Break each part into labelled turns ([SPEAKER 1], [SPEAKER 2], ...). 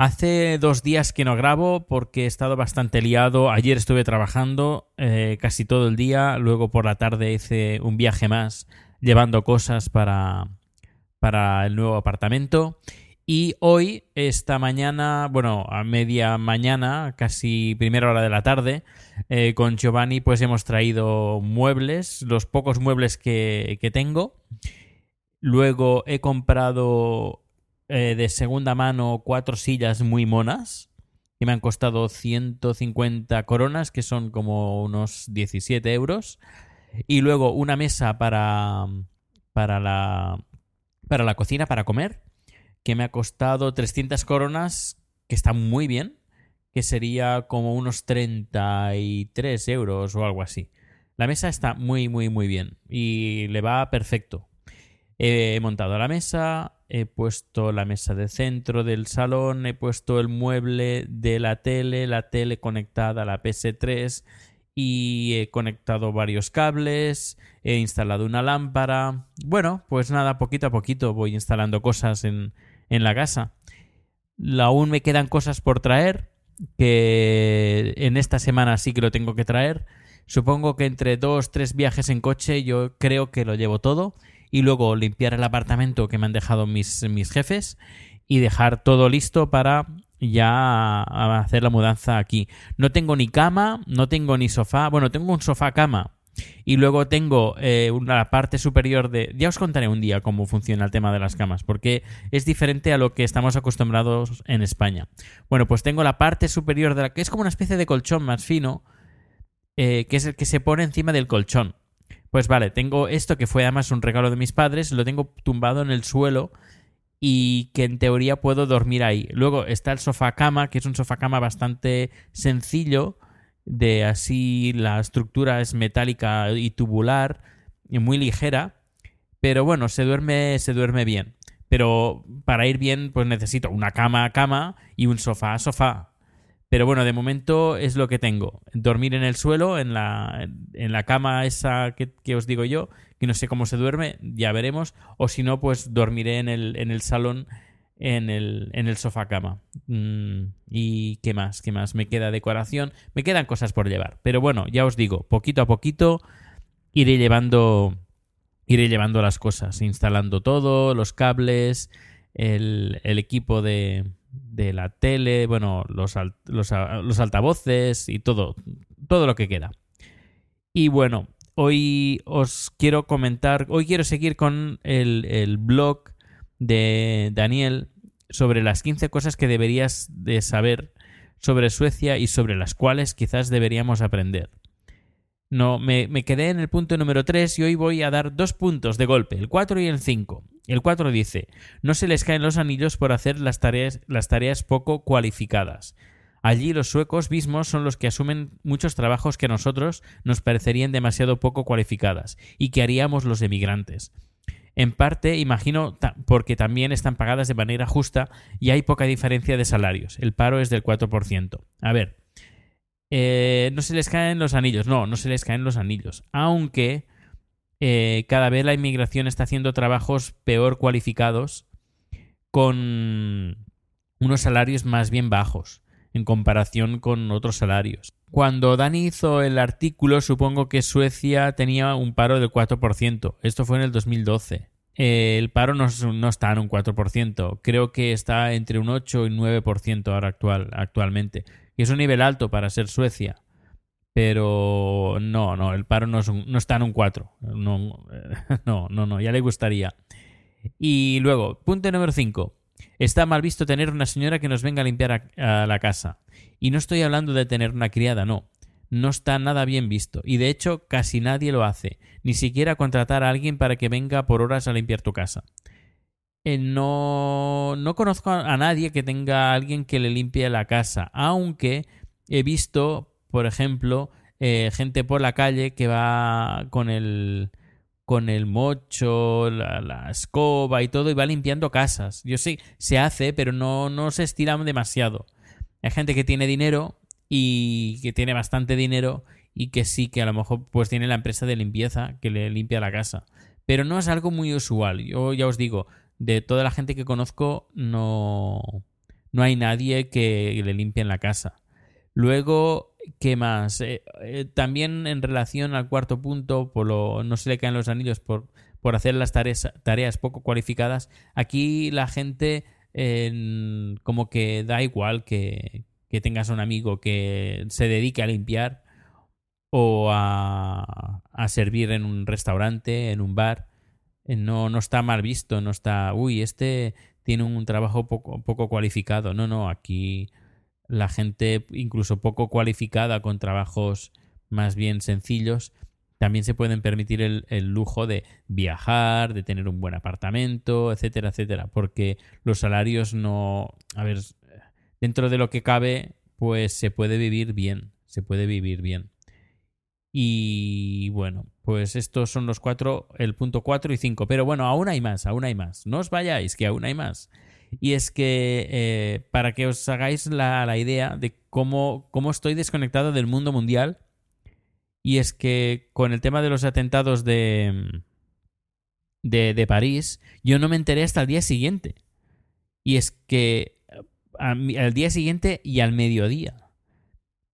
[SPEAKER 1] Hace dos días que no grabo porque he estado bastante liado. Ayer estuve trabajando eh, casi todo el día. Luego por la tarde hice un viaje más llevando cosas para, para el nuevo apartamento. Y hoy, esta mañana, bueno, a media mañana, casi primera hora de la tarde, eh, con Giovanni pues hemos traído muebles, los pocos muebles que, que tengo. Luego he comprado eh, de segunda mano cuatro sillas muy monas que me han costado 150 coronas, que son como unos 17 euros. Y luego una mesa para, para, la, para la cocina, para comer, que me ha costado 300 coronas, que está muy bien, que sería como unos 33 euros o algo así. La mesa está muy, muy, muy bien y le va perfecto. He montado la mesa, he puesto la mesa de centro del salón, he puesto el mueble de la tele, la tele conectada a la PS3 y he conectado varios cables, he instalado una lámpara. Bueno, pues nada, poquito a poquito voy instalando cosas en, en la casa. Aún me quedan cosas por traer, que en esta semana sí que lo tengo que traer. Supongo que entre dos, tres viajes en coche yo creo que lo llevo todo y luego limpiar el apartamento que me han dejado mis, mis jefes y dejar todo listo para ya hacer la mudanza aquí. No tengo ni cama, no tengo ni sofá. Bueno, tengo un sofá cama. Y luego tengo eh, una parte superior de... Ya os contaré un día cómo funciona el tema de las camas, porque es diferente a lo que estamos acostumbrados en España. Bueno, pues tengo la parte superior de la... que es como una especie de colchón más fino, eh, que es el que se pone encima del colchón. Pues vale, tengo esto que fue además un regalo de mis padres, lo tengo tumbado en el suelo y que en teoría puedo dormir ahí. Luego está el sofá cama, que es un sofá cama bastante sencillo, de así la estructura es metálica y tubular, y muy ligera, pero bueno, se duerme, se duerme bien. Pero para ir bien, pues necesito una cama cama y un sofá sofá. Pero bueno, de momento es lo que tengo. Dormir en el suelo, en la, en la cama esa que, que os digo yo, que no sé cómo se duerme, ya veremos. O si no, pues dormiré en el, en el salón, en el, en el sofá cama. Mm, ¿Y qué más? ¿Qué más? Me queda decoración, me quedan cosas por llevar. Pero bueno, ya os digo, poquito a poquito iré llevando, iré llevando las cosas, instalando todo, los cables, el, el equipo de, de la tele, bueno, los, al- los, a- los altavoces y todo, todo lo que queda. Y bueno, hoy os quiero comentar, hoy quiero seguir con el, el blog de Daniel sobre las 15 cosas que deberías de saber sobre Suecia y sobre las cuales quizás deberíamos aprender. No, me, me quedé en el punto número 3 y hoy voy a dar dos puntos de golpe, el 4 y el 5. El 4 dice, no se les caen los anillos por hacer las tareas, las tareas poco cualificadas. Allí los suecos mismos son los que asumen muchos trabajos que a nosotros nos parecerían demasiado poco cualificadas y que haríamos los emigrantes. En parte, imagino, porque también están pagadas de manera justa y hay poca diferencia de salarios. El paro es del 4%. A ver, eh, no se les caen los anillos. No, no se les caen los anillos. Aunque eh, cada vez la inmigración está haciendo trabajos peor cualificados con unos salarios más bien bajos en comparación con otros salarios. Cuando Dani hizo el artículo, supongo que Suecia tenía un paro del 4%. Esto fue en el 2012. Eh, el paro no, es- no está en un 4%. Creo que está entre un 8 y un 9% ahora actual, actualmente. y es un nivel alto para ser Suecia. Pero no, no, el paro no, no está en un 4. No, no, no, no, ya le gustaría. Y luego, punto número 5. Está mal visto tener una señora que nos venga a limpiar a, la casa. Y no estoy hablando de tener una criada, no. No está nada bien visto. Y de hecho, casi nadie lo hace. Ni siquiera contratar a alguien para que venga por horas a limpiar tu casa. Eh, no, no conozco a nadie que tenga a alguien que le limpie la casa. Aunque he visto, por ejemplo, eh, gente por la calle que va con el con el mocho, la, escoba y todo, y va limpiando casas. Yo sé, se hace, pero no, no se estira demasiado. Hay gente que tiene dinero y que tiene bastante dinero y que sí, que a lo mejor pues tiene la empresa de limpieza que le limpia la casa. Pero no es algo muy usual. Yo ya os digo, de toda la gente que conozco, no, no hay nadie que le limpie en la casa. Luego, ¿qué más? Eh, eh, también en relación al cuarto punto, por lo, no se le caen los anillos por, por hacer las tareas, tareas poco cualificadas. Aquí la gente como que da igual que, que tengas un amigo que se dedique a limpiar o a, a servir en un restaurante, en un bar. Eh, no, no está mal visto, no está, uy, este tiene un trabajo poco, poco cualificado. No, no, aquí la gente incluso poco cualificada con trabajos más bien sencillos también se pueden permitir el, lujo de viajar, de tener un buen apartamento, etcétera, etcétera, porque los salarios no, a ver, dentro de lo que cabe, pues se puede vivir bien, se puede vivir bien. Y bueno, pues estos son los cuatro, el punto cuatro y cinco, pero bueno, aún hay más, aún hay más, no os vayáis, que aún hay más. Y es que eh, para que os hagáis la, idea de cómo, cómo, estoy desconectado del mundo mundial, y es que con el tema de los atentados de, de, de París, yo no me enteré hasta el día siguiente. Y es que al día siguiente y al mediodía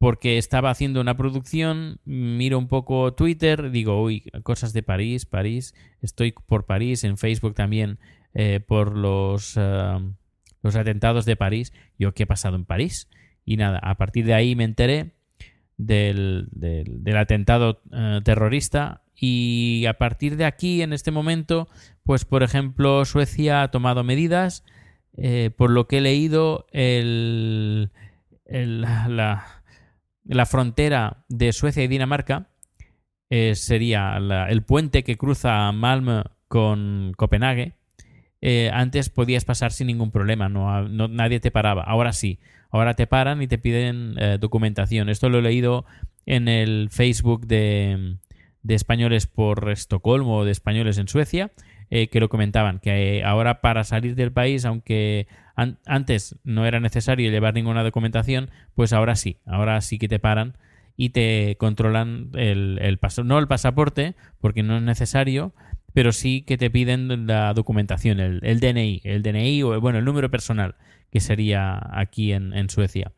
[SPEAKER 1] porque estaba haciendo una producción, miro un poco Twitter, digo, uy, cosas de París, París, estoy por París, en Facebook también eh, por los, eh, los atentados de París. Yo, ¿qué ha pasado en París? Y nada, a partir de ahí me enteré del, del, atentado eh, terrorista y a partir de aquí, en este momento, pues por ejemplo, Suecia ha tomado medidas. por lo que he leído, el, la, la, frontera de Suecia y Dinamarca sería el puente que cruza Malmö con Copenhague eh, antes podías pasar sin ningún problema, no, nadie te paraba. Ahora sí, ahora te paran y te piden eh, documentación. Esto lo he leído en el Facebook de, de españoles por Estocolmo o de españoles en Suecia, eh, que lo comentaban, que ahora para salir del país, aunque antes no era necesario llevar ninguna documentación, pues ahora sí, ahora sí que te paran y te controlan el, el no el pasaporte, porque no es necesario, pero sí que te piden la documentación, el, DNI, el DNI o bueno, el número personal, que sería aquí en, Suecia.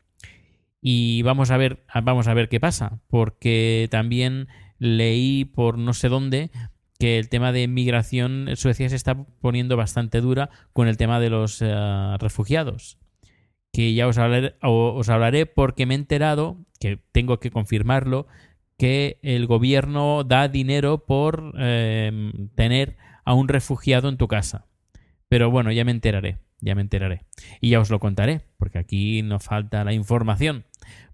[SPEAKER 1] Y vamos a ver, vamos a ver qué pasa, porque también leí por no sé dónde que el tema de migración en Suecia se está poniendo bastante dura con el tema de los eh, refugiados. Que ya os hablaré, os hablaré porque me he enterado, que tengo que confirmarlo, que el gobierno da dinero por em, tener a un refugiado en tu casa. Pero bueno, ya me enteraré, ya me enteraré. Y ya os lo contaré, porque aquí nos falta la información.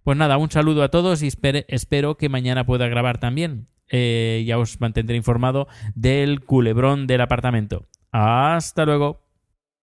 [SPEAKER 1] Pues nada, un saludo a todos y espero que mañana pueda grabar también. Eh, ya os mantendré informado del culebrón del apartamento. Hasta luego.